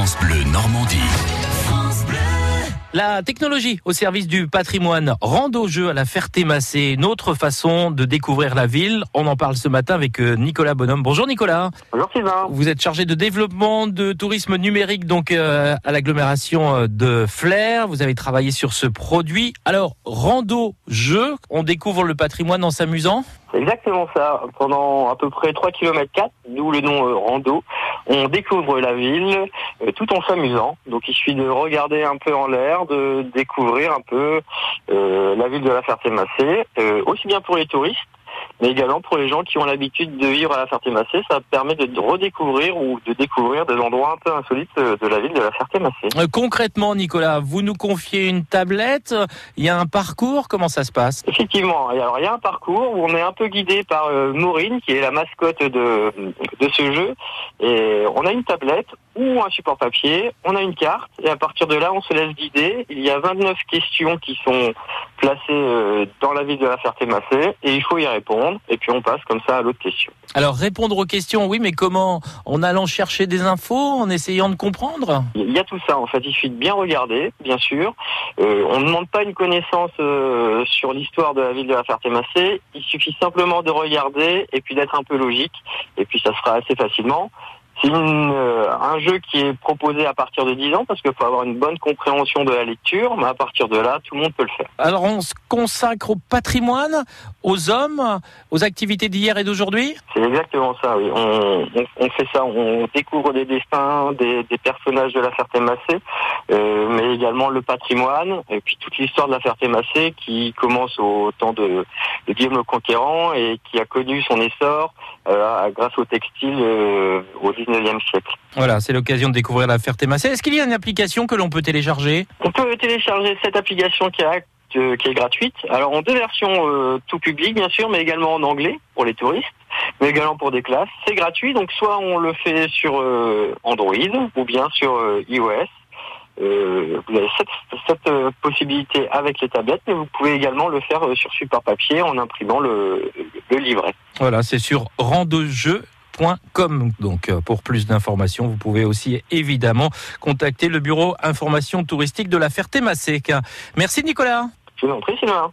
France Bleu Normandie. La technologie au service du patrimoine rend au jeu à la Ferté-Massé une autre façon de découvrir la ville. On en parle ce matin avec euh, Nicolas Bonhomme. Bonjour Nicolas. Bonjour Sylvain. Vous êtes chargé de développement de tourisme numérique donc euh, à l'agglomération euh, de Flers. Vous avez travaillé sur ce produit. Alors, rando jeu, on découvre le patrimoine en s'amusant? C'est exactement ça. Pendant à peu près 3 km 4, d'où le nom euh, rando, on découvre la ville euh, tout en s'amusant. Donc il suffit de regarder un peu en l'air, de découvrir un peu euh, la ville de la Ferté-Massé, euh, aussi bien pour les touristes, mais également pour les gens qui ont l'habitude de vivre à la Ferté-Massé. Ça permet de redécouvrir ou de découvrir des endroits un peu insolites euh, de la ville de la Ferté-Massé. Euh, Concrètement, Nicolas, vous nous confiez une tablette. Il y a un parcours. Comment ça se passe? Effectivement. Alors il y a un parcours où on est un peu guidé par euh, Maureen, qui est la mascotte de, de ce jeu. Et on a une tablette ou un support papier, on a une carte, et à partir de là, on se laisse guider. Il y a 29 questions qui sont placées euh, dans la ville de la Ferté-Massé, et il faut y répondre. Et puis on passe comme ça à l'autre question. Alors répondre aux questions, oui, mais comment En allant chercher des infos, en essayant de comprendre? Il y a tout ça, en fait. Il suffit de bien regarder, bien sûr. Euh, on ne demande pas une connaissance euh, sur l'histoire de la ville de la Ferté-Massé. Il suffit simplement de regarder et puis d'être un peu logique. Et puis ça sera assez facilement. C'est une, euh, un jeu qui est proposé à partir de 10 ans parce qu'il faut avoir une bonne compréhension de la lecture, mais à partir de là, tout le monde peut le faire. Alors on se consacre au patrimoine, aux hommes, aux activités d'hier et d'aujourd'hui? C'est exactement ça, oui. On, on, on fait ça, on découvre des destins, des, des personnages de la Ferté-Massé, euh, mais également le patrimoine, et puis toute l'histoire de la Ferté-Massé qui commence au temps de, de Guillaume le Conquérant et qui a connu son essor euh, grâce au textile euh, au 19e siècle. Voilà, c'est l'occasion de découvrir la Ferté-Massé. Est-ce qu'il y a une application que l'on peut télécharger? On peut télécharger cette application qui est, euh, qui est gratuite. Alors en deux versions euh, tout public bien sûr, mais également en anglais pour les touristes, mais également pour des classes. C'est gratuit, donc soit on le fait sur euh, Android ou bien sur euh, iOS. Euh, vous avez cette, cette euh, possibilité avec les tablettes, mais vous pouvez également le faire euh, sur support papier en imprimant le, le livret. Voilà, c'est sur randojeu.com. Donc euh, pour plus d'informations, vous pouvez aussi évidemment contacter le bureau information touristique de la Ferté-Massé. Merci Nicolas. Je vous en prie, Sylvain.